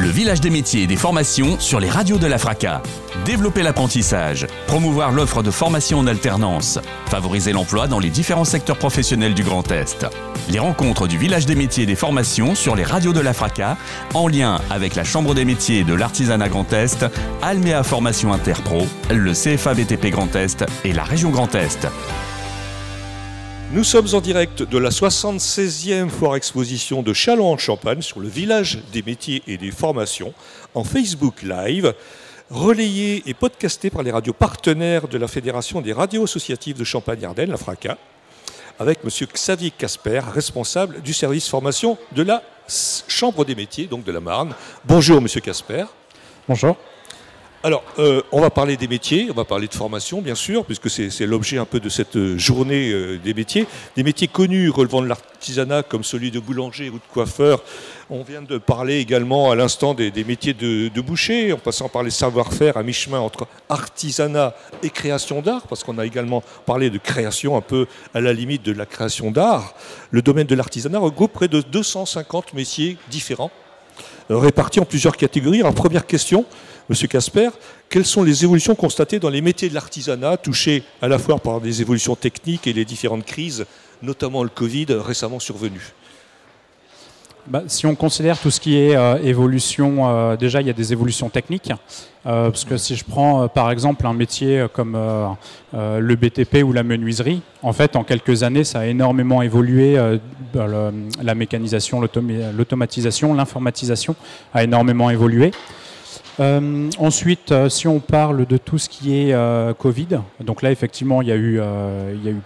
Le village des métiers et des formations sur les radios de la FRACA. Développer l'apprentissage, promouvoir l'offre de formation en alternance, favoriser l'emploi dans les différents secteurs professionnels du Grand Est. Les rencontres du village des métiers et des formations sur les radios de la FRACA, en lien avec la Chambre des métiers de l'artisanat Grand Est, Almea Formation Interpro, le CFA BTP Grand Est et la région Grand Est. Nous sommes en direct de la 76e foire exposition de Châlons-en-Champagne sur le village des métiers et des formations en Facebook Live, relayé et podcasté par les radios partenaires de la Fédération des radios associatives de Champagne-Ardenne, la FRACA, avec M. Xavier Casper, responsable du service formation de la Chambre des métiers, donc de la Marne. Bonjour M. Casper. Bonjour. Alors, euh, on va parler des métiers, on va parler de formation, bien sûr, puisque c'est l'objet un peu de cette euh, journée euh, des métiers. Des métiers connus relevant de l'artisanat, comme celui de boulanger ou de coiffeur. On vient de parler également à l'instant des, métiers de, boucher, en passant par les savoir-faire à mi-chemin entre artisanat et création d'art, parce qu'on a également parlé de création un peu à la limite de la création d'art. Le domaine de l'artisanat regroupe près de 250 métiers différents, répartis en plusieurs catégories. Alors, première question, Monsieur Casper, quelles sont les évolutions constatées dans les métiers de l'artisanat, touchés à la fois par des évolutions techniques et les différentes crises, notamment le Covid récemment survenu bah, si on considère tout ce qui est euh, évolution, euh, déjà il y a des évolutions techniques. Euh, parce que si je prends par exemple un métier comme le BTP ou la menuiserie, en fait en quelques années ça a énormément évolué. Bah, la mécanisation, l'automatisation, l'informatisation a énormément évolué. Euh, ensuite, euh, si on parle de tout ce qui est euh, Covid, donc là effectivement il y a eu, il y a eu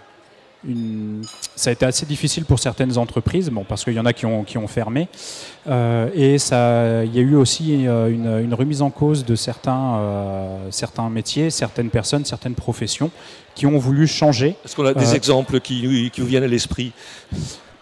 une... ça a été assez difficile pour certaines entreprises, bon, parce qu'il y en a qui ont, qui ont fermé, et ça, il y a eu aussi une, remise en cause de certains, certains métiers, certaines personnes, certaines professions qui ont voulu changer. Est-ce qu'on a des exemples qui, qui vous viennent à l'esprit?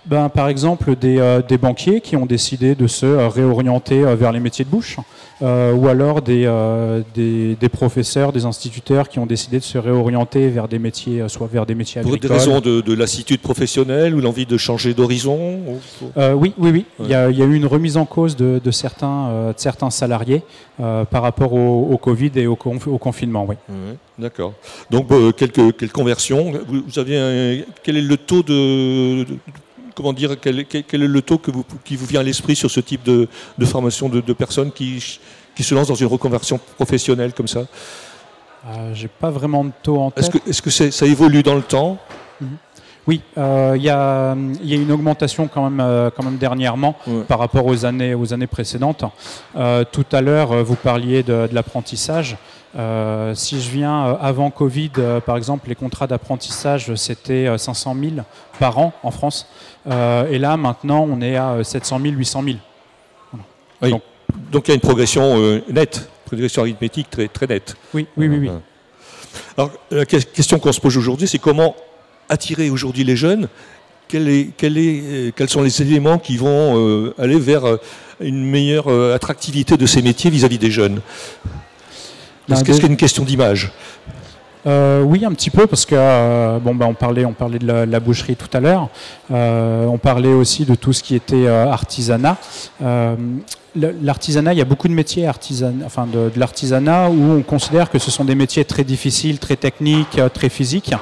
Ben, par exemple, des, des, banquiers qui ont décidé de se réorienter vers les métiers de bouche. Euh, ou alors des, euh, des, des, professeurs, des instituteurs qui ont décidé de se réorienter vers des métiers, euh, soit vers des métiers agricoles. Pour des raisons de, de lassitude professionnelle ou l'envie de changer d'horizon Oui, oui, oui. Il, y a, il, y a, eu une remise en cause de, de certains, de certains salariés par rapport au, Covid et au, au confinement. Oui. D'accord. Donc quelques, quelques conversions. Vous, avez quel est le taux de comment dire, quel, est le taux qui vous vient à l'esprit sur ce type de, formation de, personnes qui, se lancent dans une reconversion professionnelle comme ça? Euh, J'ai pas vraiment de taux en tête. Est-ce que, ça évolue dans le temps? Mhm. Oui, euh, il y, a, une augmentation quand même, euh, quand même dernièrement par rapport aux années, aux années précédentes. tout à l'heure, vous parliez de l'apprentissage. Euh, si je viens euh, avant Covid, euh, par exemple, les contrats d'apprentissage, c'était 500 000 par an en France. et là, maintenant, on est à 700 000, 800 000. Donc, il y a une progression nette, progression arithmétique très, très nette. Oui, oui, oui. oui. Alors, la question qu'on se pose aujourd'hui, c'est comment attirer aujourd'hui les jeunes quel est, quel est, quels sont les éléments qui vont aller vers une meilleure attractivité de ces métiers vis à -vis des jeunes? Est-ce que c'est une question d'image? Euh, oui, un petit peu, parce que euh, bon, bah, on parlait, on parlait de la, boucherie tout à l'heure. Euh, on parlait aussi de tout ce qui était artisanat l'artisanat, il y a beaucoup de métiers enfin de, l'artisanat où on considère que ce sont des métiers très difficiles, très techniques, euh, très physiques.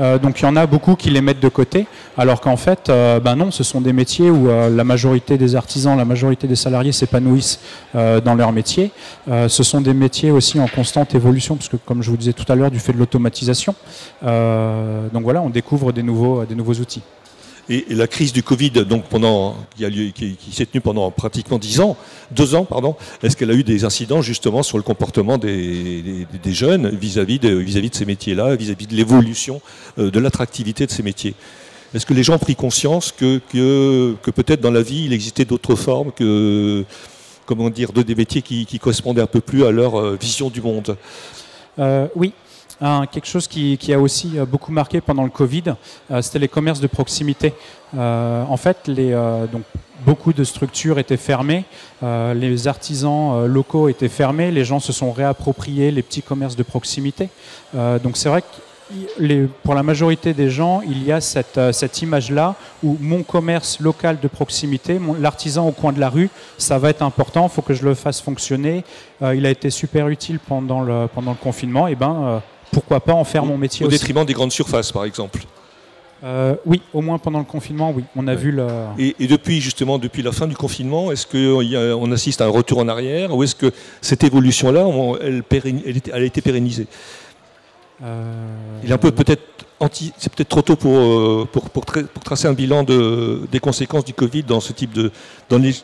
Euh, donc il y en a beaucoup qui les mettent de côté, alors qu'en fait, euh, ben non, ce sont des métiers où la majorité des artisans, la majorité des salariés s'épanouissent dans leur métier. ce sont des métiers aussi en constante évolution, parce que comme je vous disais tout à l'heure, du fait de l'automatisation. donc voilà, on découvre des des nouveaux outils. Et, la crise du Covid, donc pendant, qui, qui, s'est tenue pendant pratiquement dix ans, deux ans, pardon, est-ce qu'elle a eu des incidents justement sur le comportement des, jeunes vis-à-vis de, ces métiers-là, vis-à-vis de l'évolution euh, de l'attractivité de ces métiers? Est-ce que les gens ont pris conscience que, peut-être dans la vie, il existait d'autres formes que, comment dire, de des métiers qui, qui correspondaient un peu plus à leur euh, vision du monde? Euh, Oui, quelque chose qui, a aussi euh, beaucoup marqué pendant le Covid, euh, c'était les commerces de proximité. Euh, en fait, les, donc, beaucoup de structures étaient fermées, les artisans locaux étaient fermés, les gens se sont réappropriés les petits commerces de proximité. donc c'est vrai pour la majorité des gens, il y a cette, cette image-là où mon commerce local de proximité, l'artisan au coin de la rue, ça va être important, il faut que je le fasse fonctionner. Il a été super utile pendant le, pendant le confinement, et ben euh, pourquoi pas en faire mon métier Au aussi. détriment des grandes surfaces, par exemple oui, au moins pendant le confinement, oui. On a vu le. Et, depuis justement depuis la fin du confinement, est-ce qu'on assiste à un retour en arrière ou est-ce que cette évolution-là, elle, a été pérennisée? Euh, Il est un peu peut-être c'est peut-être trop tôt pour, euh, pour, pour, tracer un bilan de, des conséquences du Covid dans ce type de, dans les,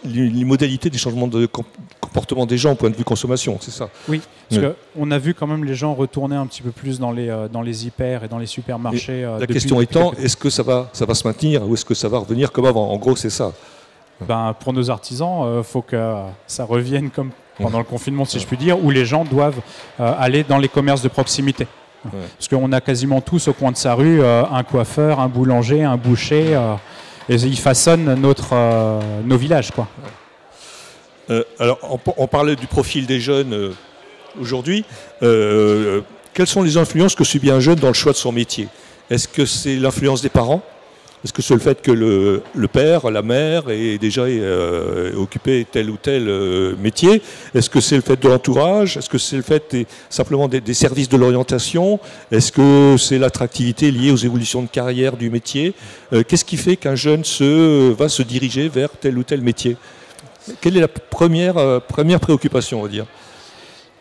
modalités des changements de comportement des gens au point de vue consommation, c'est ça? Oui, parce qu'on a vu quand même les gens retourner un petit peu plus dans les, euh, dans les hyper et dans les supermarchés. la question étant, est-ce que ça va, ça va se maintenir ou est-ce que ça va revenir comme avant? En gros, c'est ça. Ben, pour nos artisans, il faut que ça revienne comme pendant le confinement, si je puis dire, où les gens doivent aller dans les commerces de proximité. Parce qu'on a quasiment tous au coin de sa rue euh, un coiffeur, un boulanger, un boucher, euh, et ils façonnent notre, euh, nos villages. Quoi. alors, on, parlait du profil des jeunes aujourd'hui. quelles sont les influences que subit un jeune dans le choix de son métier? Est-ce que c'est l'influence des parents? Est-ce que c'est le fait que le, père, la mère est déjà euh, occupé tel ou tel euh, métier Est-ce que c'est le fait de l'entourage? Est-ce que c'est le fait simplement des, services de l'orientation? Est-ce que c'est l'attractivité liée aux évolutions de carrière du métier? Euh, Qu'est-ce qui fait qu'un jeune va se diriger vers tel ou tel métier? Quelle est la première, première préoccupation, on va dire?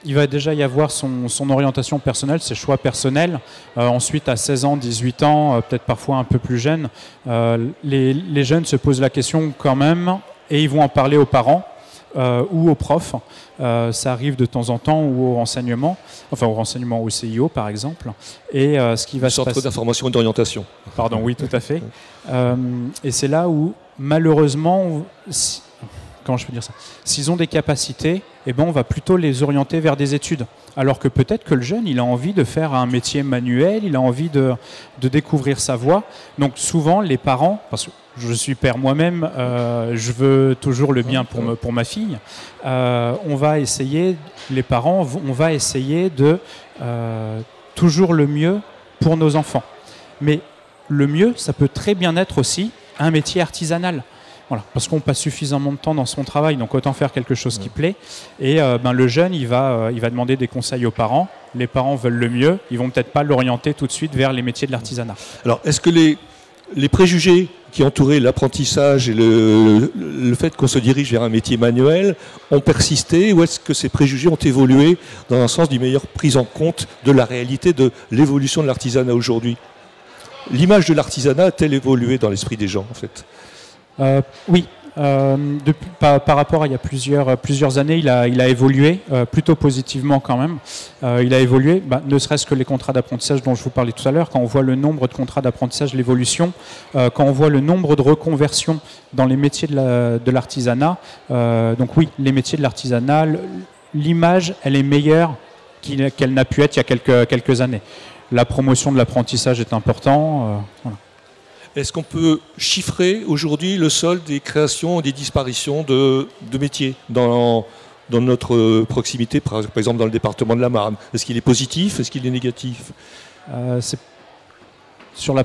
Il va déjà y avoir son, orientation personnelle, ses choix personnels. Euh, ensuite, à 16 ans, 18 ans, euh, peut-être parfois un peu plus jeune, euh, les, jeunes se posent la question quand même et ils vont en parler aux parents ou aux profs. ça arrive de temps en temps ou au renseignement, enfin au renseignement au CIO par exemple. Et ce qui va Centre d'information et d'orientation. Pardon, oui, tout à fait. et c'est là où malheureusement, comment je peux dire ça? S'ils ont des capacités, eh ben, on va plutôt les orienter vers des études. Alors que peut-être que le jeune, il a envie de faire un métier manuel, il a envie de, découvrir sa voie. Donc souvent, les parents, parce que je suis père moi-même, euh, je veux toujours le bien pour, pour ma fille, euh, on va essayer, les parents, on va essayer de euh, toujours le mieux pour nos enfants. Mais le mieux, ça peut très bien être aussi un métier artisanal parce qu'on passe suffisamment de temps dans son travail, donc autant faire quelque chose qui plaît. Et euh, ben, le jeune, il va, euh, il va demander des conseils aux parents. Les parents veulent le mieux, ils vont peut-être pas l'orienter tout de suite vers les métiers de l'artisanat. Alors, est-ce que les, les préjugés qui entouraient l'apprentissage et le, le fait qu'on se dirige vers un métier manuel ont persisté ou est-ce que ces préjugés ont évolué dans un sens d'une meilleure prise en compte de la réalité de l'évolution de l'artisanat aujourd'hui? L'image de l'artisanat a-t-elle évolué dans l'esprit des gens en fait? Oui, euh, par, rapport à il y a plusieurs, plusieurs années, il a, évolué, euh, plutôt positivement quand même. il a évolué, bah, ne serait-ce que les contrats d'apprentissage dont je vous parlais tout à l'heure, quand on voit le nombre de contrats d'apprentissage, l'évolution, quand on voit le nombre de reconversions dans les métiers de l'artisanat, donc oui, les métiers de l'artisanat, l'image, elle est meilleure qu'elle n'a pu être il y a quelques, quelques années. La promotion de l'apprentissage est importante. Voilà. Est-ce qu'on peut chiffrer aujourd'hui le solde des créations et des disparitions de, métiers dans, dans notre proximité, par exemple dans le département de la Marne? Est-ce qu'il est positif? Est-ce qu'il est négatif? Euh, Sur la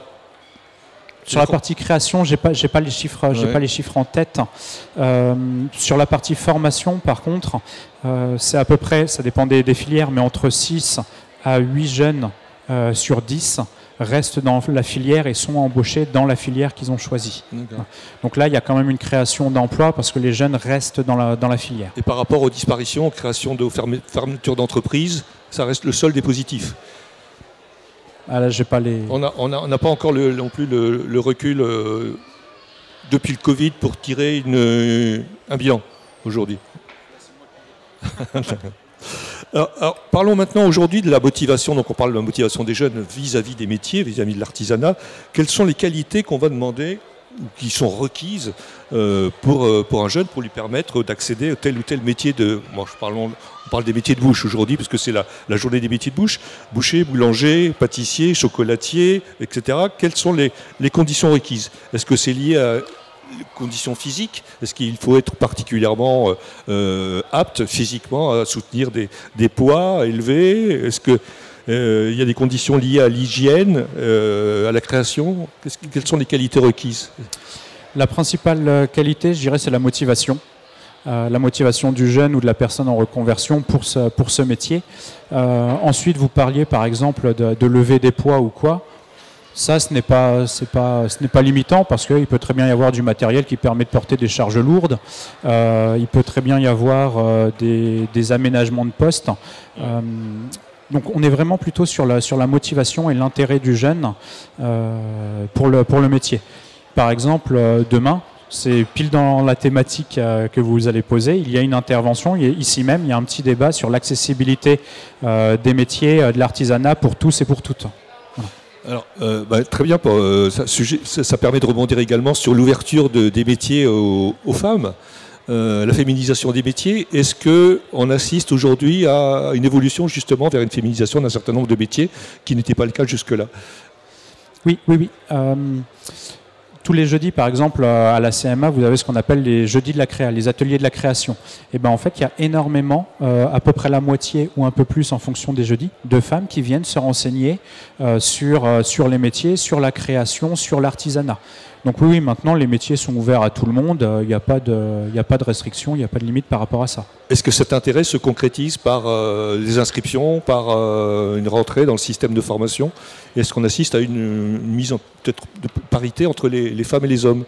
sur la partie création, j'ai pas, pas les chiffres, j'ai pas les chiffres en tête. Euh, sur la partie formation, par contre, euh, c'est à peu près, ça dépend des, filières, mais entre 6 à 8 jeunes sur 10 restent dans la filière et sont embauchés dans la filière qu'ils ont choisie. Donc là, il y a quand même une création d'emplois parce que les jeunes restent dans la, dans la filière. Et par rapport aux disparitions, aux créations de fermetures d'entreprises, ça reste le seul des positifs ah là, j'ai pas les... On n'a on a, pas encore le, non plus le, recul euh, depuis le Covid pour tirer une, un bilan aujourd'hui. Alors, parlons maintenant aujourd'hui de la motivation. Donc on parle de la motivation des jeunes vis-à-vis des métiers, vis-à-vis de l'artisanat. Quelles sont les qualités qu'on va demander ou qui sont requises euh, pour, euh, pour un jeune pour lui permettre d'accéder à tel ou tel métier de. Bon, je parle, on parle des métiers de bouche aujourd'hui parce que c'est la, journée des métiers de bouche. Boucher, boulanger, pâtissier, chocolatier, etc. Quelles sont les conditions requises? Est-ce que c'est lié à conditions physiques Est-ce qu'il faut être particulièrement euh, euh, apte physiquement à soutenir des, poids élevés? Est-ce que il y a des conditions liées à l'hygiène, à la création? Quelles sont les qualités requises? La principale qualité, je dirais, c'est la motivation. la motivation du jeune ou de la personne en reconversion pour ce, pour ce métier. ensuite, vous parliez par exemple de lever des poids ou quoi. Ça, ce n'est pas, limitant parce qu'il peut très bien y avoir du matériel qui permet de porter des charges lourdes. Euh, il peut très bien y avoir euh, des, aménagements de poste. Euh, donc, on est vraiment plutôt sur la, motivation et l'intérêt du jeune pour le métier. Par exemple, demain, c'est pile dans la thématique que vous allez poser. Il y a une intervention, ici même, il y a un petit débat sur l'accessibilité des métiers de l'artisanat pour tous et pour toutes. Alors, euh, bah, très bien, euh, ça, permet de rebondir également sur l'ouverture des métiers aux, femmes, euh, la féminisation des métiers. Est-ce qu'on assiste aujourd'hui à une évolution justement vers une féminisation d'un certain nombre de métiers qui n'était pas le cas jusque-là? Oui, oui, oui tous les jeudis, par exemple, euh, à la CMA, vous avez ce qu'on appelle les jeudis de la créa, les ateliers de la création. Et ben en fait, il y a énormément, euh, à peu près la moitié ou un peu plus en fonction des jeudis, de femmes qui viennent se renseigner euh, sur les métiers, sur la création, sur l'artisanat. Donc oui, maintenant les métiers sont ouverts à tout le monde, il euh, n'y a, pas de, a pas de restrictions, il n'y a pas de limite par rapport à ça. Est-ce que cet intérêt se concrétise par euh, des inscriptions, par euh, une rentrée dans le système de formation? Est-ce qu'on assiste à une, mise en peut-être de parité entre les, femmes et les hommes?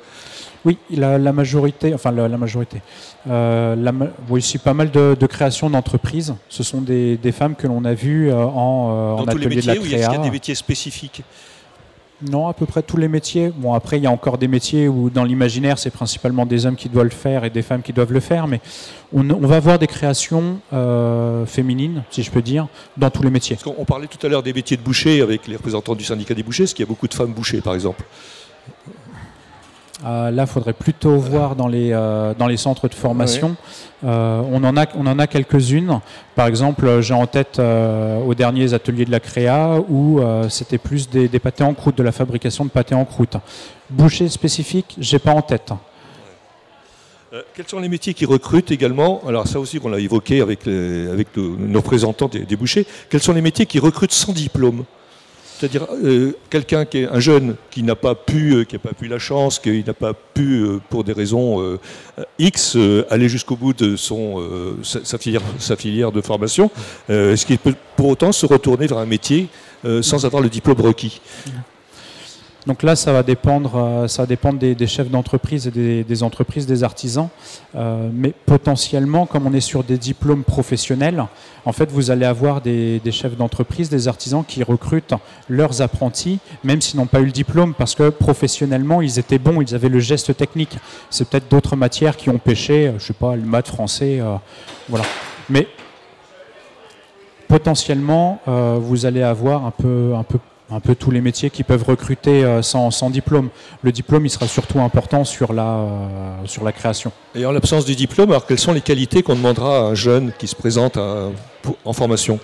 Oui, la, majorité, enfin la, majorité. La, oui, c'est pas mal de, créations d'entreprises. Ce sont des, femmes que l'on a vues en, dans atelier de la créa. il y a des métiers spécifiques? Non, à peu près tous les métiers. Bon, après, il y a encore des métiers où, dans l'imaginaire, c'est principalement des hommes qui doivent le faire et des femmes qui doivent le faire, mais on, va voir des créations euh, féminines, si je peux dire, dans tous les métiers. on parlait tout à l'heure des métiers de boucher avec les représentants du syndicat des bouchers, est-ce qu'il y a beaucoup de femmes bouchées, par exemple euh, là, il faudrait plutôt voir dans les, euh, dans les centres de formation. Euh, on en a, on en a quelques-unes. Par exemple, j'ai en tête aux derniers ateliers de la Créa où c'était plus des, pâtés en croûte, de la fabrication de pâtés en croûte. Boucher spécifique, j'ai pas en tête. quels sont les métiers qui recrutent également? Alors ça aussi, on l'a évoqué avec, avec nos représentants des bouchers. Quels sont les métiers qui recrutent sans diplôme? C'est-à-dire euh, quelqu'un qui est un jeune qui n'a pas pu, euh, qui n'a pas pu la chance, qui n'a pas pu, euh, pour des raisons X, aller jusqu'au bout de sa, filière, de formation, est-ce qu'il peut pour autant se retourner vers un métier sans avoir le diplôme requis? Donc là, ça va dépendre, euh, ça va dépendre des, chefs d'entreprise et des, entreprises, des artisans. Euh, mais potentiellement, comme on est sur des diplômes professionnels, en fait, vous allez avoir des, chefs d'entreprise, des artisans qui recrutent leurs apprentis, même s'ils n'ont pas eu le diplôme, parce que professionnellement, ils étaient bons, ils avaient le geste technique. C'est peut-être d'autres matières qui ont pêché, je sais pas, le maths, français, euh, voilà. Mais potentiellement, vous allez avoir un peu, un peu un peu tous les métiers qui peuvent recruter euh, sans, diplôme. Le diplôme, il sera surtout important sur la, euh, sur la création. Et en l'absence du diplôme, alors quelles sont les qualités qu'on demandera à un jeune qui se présente en formation?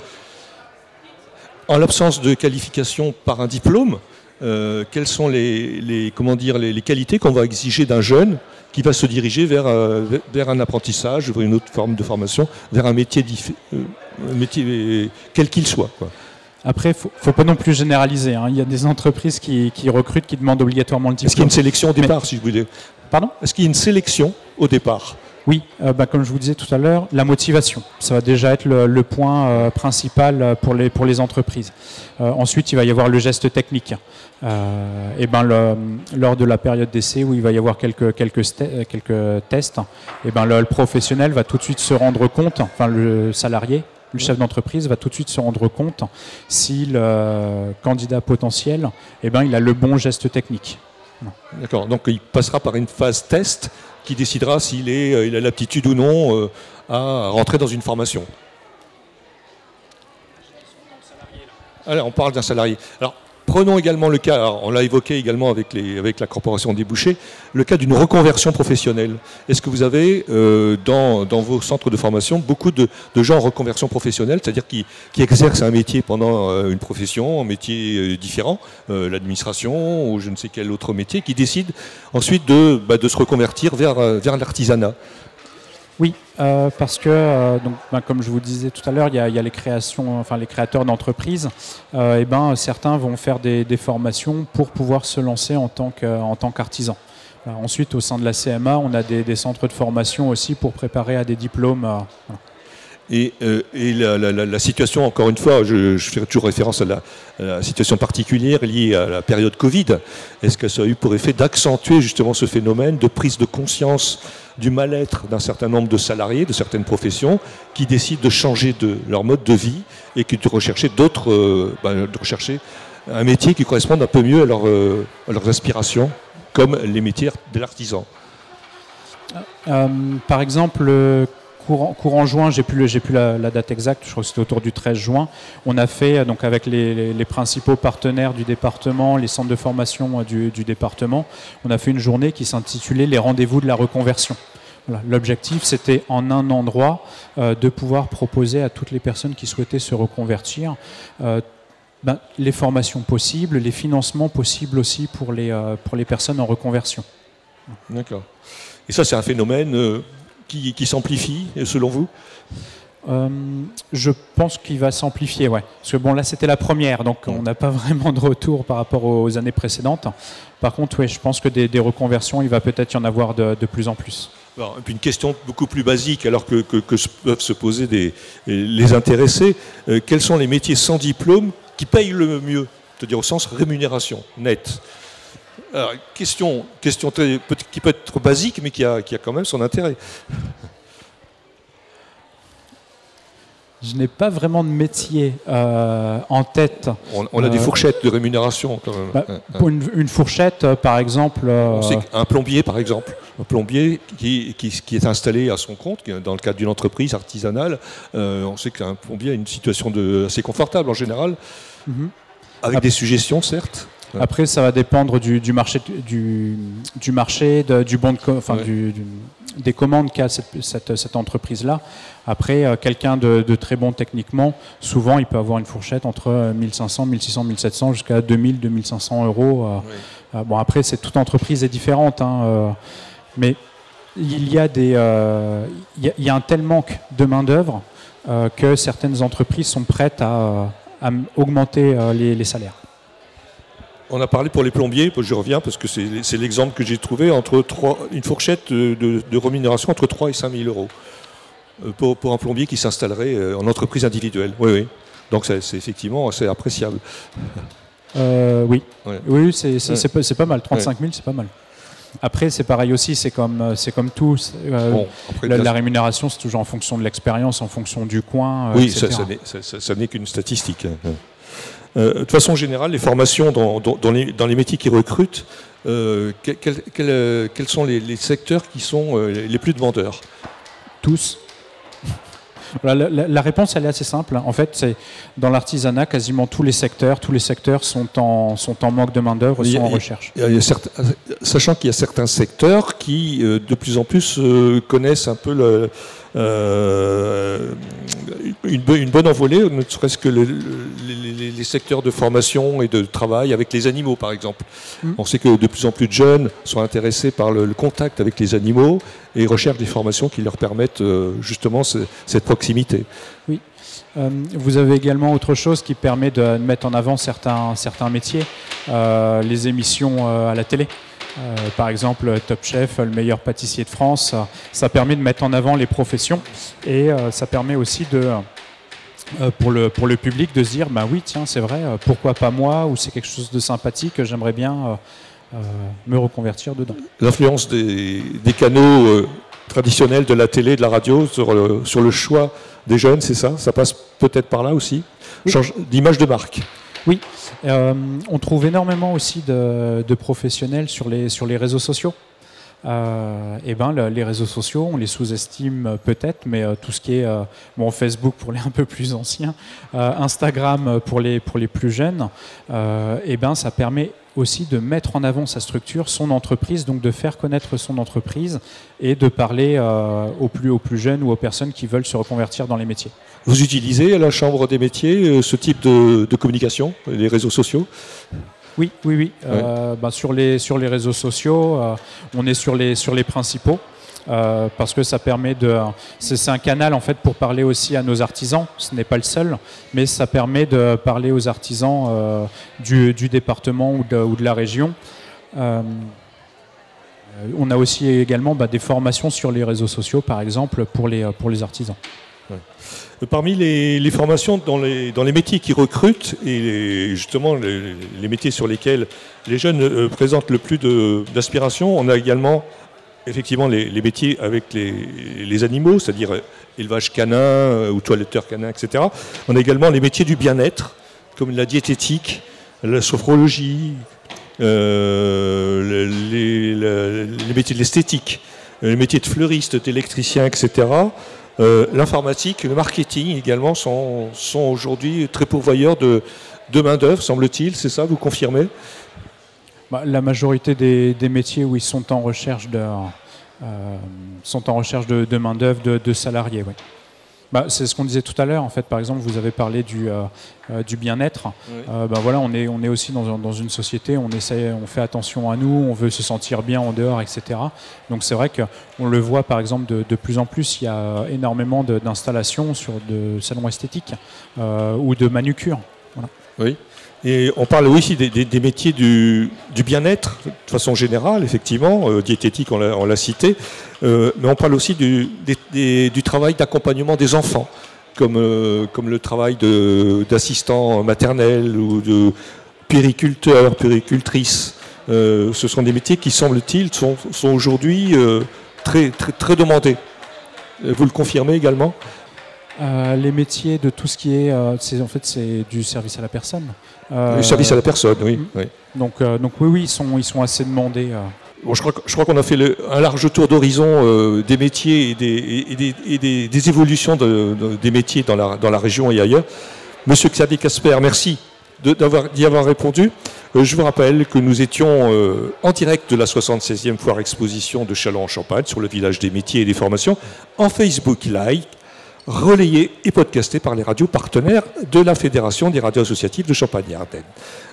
En l'absence de qualification par un diplôme, euh, quelles sont les, qualités qu'on va exiger d'un jeune qui va se diriger vers, un apprentissage, vers une autre forme de formation, vers un métier, quel qu'il soit. Après, il ne faut pas non plus généraliser. Hein. Il y a des entreprises qui, recrutent, qui demandent obligatoirement le diplôme. Est-ce qu'il y a une sélection au départ, si je vous dis? Pardon? Est-ce qu'il y a une sélection au départ? Oui, euh, bah, comme je vous disais tout à l'heure, la motivation. Ça va déjà être le, point euh, principal euh, pour les, pour les entreprises. ensuite, il va y avoir le geste technique. et ben lors de la période d'essai où il va y avoir quelques, quelques, quelques tests, et ben le professionnel va tout de suite se rendre compte, enfin le salarié le chef d'entreprise va tout de suite se rendre compte si le candidat potentiel eh ben, il a le bon geste technique. D'accord, donc il passera par une phase test qui décidera s'il euh, il a l'aptitude ou non euh, à rentrer dans une formation. Alors, on parle d'un salarié. Alors, Prenons également le cas, on l'a évoqué également avec, la Corporation des bouchers, le cas d'une reconversion professionnelle. Est-ce que vous avez euh, dans, vos centres de formation beaucoup de, gens en reconversion professionnelle, c'est-à-dire qui, exercent un métier pendant euh, une profession, un métier euh, différent, l'administration ou je ne sais quel autre métier, qui décident ensuite de, bah, se reconvertir vers l'artisanat? Oui, euh, parce que, euh, donc, ben, comme je vous disais tout à l'heure, il y, a les créations, enfin les créateurs d'entreprises. Euh, et ben, certains vont faire des, formations pour pouvoir se lancer en tant qu'artisan. ensuite, au sein de la CMA, on a des, centres de formation aussi pour préparer à des diplômes. Et, la, situation, encore une fois, je, fais toujours référence à la, situation particulière liée à la période Covid. Est-ce que ça a eu pour effet d'accentuer justement ce phénomène de prise de conscience du mal-être d'un certain nombre de salariés, de certaines professions, qui décident de changer de leur mode de vie et qui de rechercher d'autres, euh, ben, un métier qui corresponde un peu mieux à, euh, leurs aspirations, comme les métiers de l'artisan. Euh, par exemple, courant, juin, j'ai plus, plus la, date exacte, je crois que c'était autour du 13 juin, on a fait, donc avec les, principaux partenaires du département, les centres de formation euh, du, département, on a fait une journée qui s'intitulait Les rendez-vous de la reconversion. L'objectif, c'était en un endroit euh, de pouvoir proposer à toutes les personnes qui souhaitaient se reconvertir euh, ben, les formations possibles, les financements possibles aussi pour les, pour les personnes en reconversion. D'accord. Et ça, c'est un phénomène qui, s'amplifie, selon vous euh, je pense qu'il va s'amplifier, ouais. Parce que bon, là, c'était la première, donc on n'a pas vraiment de retour par rapport aux années précédentes. Par contre, je pense que des, reconversions, il va peut-être y en avoir de, plus en plus. et puis une question beaucoup plus basique, alors que, peuvent se poser des, les intéressés. Euh, quels sont les métiers sans diplôme qui payent le mieux C'est-à-dire au sens rémunération nette alors, question, question qui peut être basique, mais qui a, qui a quand même son intérêt. Je n'ai pas vraiment de métier euh, en tête. On, a des euh, fourchettes de rémunération quand même. Bah, pour une, fourchette, euh, par exemple. un plombier, par exemple. Un plombier qui, qui, est installé à son compte, dans le cadre d'une entreprise artisanale. on sait qu'un plombier a une situation de, assez confortable en général, mhm. avec des suggestions, certes. Après, ça va dépendre du, marché, du, du marché du bon enfin, du, des commandes qu'a cette, cette, entreprise-là. Après, euh, quelqu'un de, très bon techniquement, souvent, il peut avoir une fourchette entre 1500, 1600, 1700 jusqu'à 2000, 2500 euros. Euh, euh, bon, après, c'est toute entreprise est différente, hein, mais il y a des, il y, a un tel manque de main d'œuvre que certaines entreprises sont prêtes à, augmenter les salaires on a parlé pour les plombiers, je reviens parce que c'est l'exemple que j'ai trouvé, entre une fourchette de, rémunération entre 3 et 5 000 euros euh, pour, un plombier qui s'installerait euh, en entreprise individuelle. Oui, oui. Donc c'est effectivement assez appréciable. Euh, oui, oui c'est pas, mal. 35 000, c'est pas mal. Après, c'est pareil aussi, c'est comme, comme tout. la, rémunération, c'est toujours en fonction de l'expérience, en fonction du coin. oui, ça n'est qu'une statistique. Hein. Euh, de façon générale, les formations dans, les, métiers qui recrutent, euh, euh, quels, sont les, secteurs qui sont les plus demandeurs Tous. La, réponse, elle est assez simple. En fait, c'est dans l'artisanat, quasiment tous les secteurs, tous les secteurs sont en, sont en manque de main d'œuvre, sont en recherche. sachant qu'il y a certains secteurs qui, de plus en plus, connaissent un peu le, euh, une, bonne envolée, ne serait-ce que les, secteurs de formation et de travail avec les animaux, par exemple. Mm. On sait que de plus en plus de jeunes sont intéressés par le, contact avec les animaux et recherchent des formations qui leur permettent euh, justement cette proximité. Oui. Euh, vous avez également autre chose qui permet de mettre en avant certains, certains métiers, les émissions à la télé. Euh, par exemple, Top Chef, le meilleur pâtissier de France, ça permet de mettre en avant les professions et euh, ça permet aussi de, euh, pour, le, pour le public de se dire, bah oui, tiens, c'est vrai, pourquoi pas moi, ou c'est quelque chose de sympathique, j'aimerais bien me reconvertir dedans. L'influence des, canaux traditionnels de la télé, de la radio sur le, sur le choix des jeunes, c'est ça? Ça passe peut-être par là aussi? D'image de marque oui, euh, on trouve énormément aussi de, professionnels sur les, sur les réseaux sociaux. Euh, et ben, les réseaux sociaux, on les sous-estime peut-être, mais euh, tout ce qui est bon, Facebook pour les un peu plus anciens, Instagram pour les, pour les plus jeunes, et ben, ça permet aussi de mettre en avant sa structure, son entreprise, donc de faire connaître son entreprise et de parler aux, plus, aux plus jeunes ou aux personnes qui veulent se reconvertir dans les métiers. Vous utilisez à la Chambre des métiers euh, ce type de, communication, les réseaux sociaux? Oui, oui, oui. Euh, bah, sur, les, sur les réseaux sociaux, euh, on est sur les, sur les principaux. Parce que ça permet de. C'est un canal en fait pour parler aussi à nos artisans. Ce n'est pas le seul, mais ça permet de parler aux artisans du, département ou de, la région. on a aussi également bah, des formations sur les réseaux sociaux, par exemple, pour les, pour les artisans. Parmi les, formations dans les, dans les, métiers qui recrutent et justement les, métiers sur lesquels les jeunes euh, présentent le plus d'aspiration, on a également effectivement les, métiers avec les, animaux, c'est-à-dire euh, élevage canin euh, ou toiletteur canin, etc. On a également les métiers du bien-être, comme la diététique, la sophrologie, les, métiers de l'esthétique, les métiers de fleuriste, d'électricien, etc. Euh, l'informatique, le marketing également sont, aujourd'hui très pourvoyeurs de, main-d'œuvre, semble-t-il. C'est ça, vous confirmez? Bah, La majorité des, métiers où ils sont en recherche de, euh, sont en recherche de, main-d'œuvre, de, salariés. Bah, c'est ce qu'on disait tout à l'heure. En fait, par exemple, vous avez parlé du, euh, euh, du bien-être. Euh, bah, voilà, on est, on est aussi dans, dans, une société, on, essaie, on fait attention à nous, on veut se sentir bien en dehors, etc. Donc c'est vrai qu'on le voit par exemple de, de, plus en plus, il y a énormément d'installations sur de salons esthétiques ou de manucure. Voilà. Oui. Et on parle aussi des, métiers du, bien-être, de façon générale, effectivement, euh, diététique, on l'a cité, euh, mais on parle aussi du, travail d'accompagnement des enfants, comme, euh, comme le travail d'assistant maternel ou de périculteur, péricultrice. ce sont des métiers qui, semble-t-il, sont, sont aujourd'hui très, très, très demandés. Vous le confirmez également? Les métiers de tout ce qui est, en fait, c'est du service à la personne. Euh, le service à la personne, oui. Donc, euh, donc oui, oui, ils sont, ils sont assez demandés. Euh. Bon, je crois, je crois qu'on a fait un large tour d'horizon des métiers et des, et des, des, évolutions de, des métiers dans la, dans la région et ailleurs. Monsieur Xavier Casper, merci d'y avoir, avoir, répondu. je vous rappelle que nous étions en direct de la 76e foire exposition de Châlons-en-Champagne sur le village des métiers et des formations en Facebook Live relayé et podcasté par les radios partenaires de la Fédération des radios associatives de Champagne-Ardenne.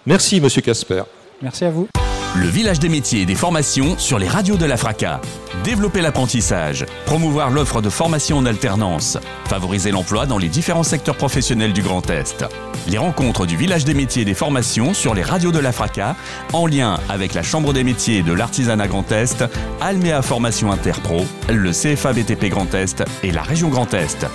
Merci, Monsieur Casper. Merci à vous. Le village des métiers et des formations sur les radios de la FRACA. Développer l'apprentissage, promouvoir l'offre de formation en alternance, favoriser l'emploi dans les différents secteurs professionnels du Grand Est. Les rencontres du village des métiers et des formations sur les radios de la FRACA, en lien avec la Chambre des métiers de l'artisanat Grand Est, Almea Formation Interpro, le CFA BTP Grand Est et la région Grand Est.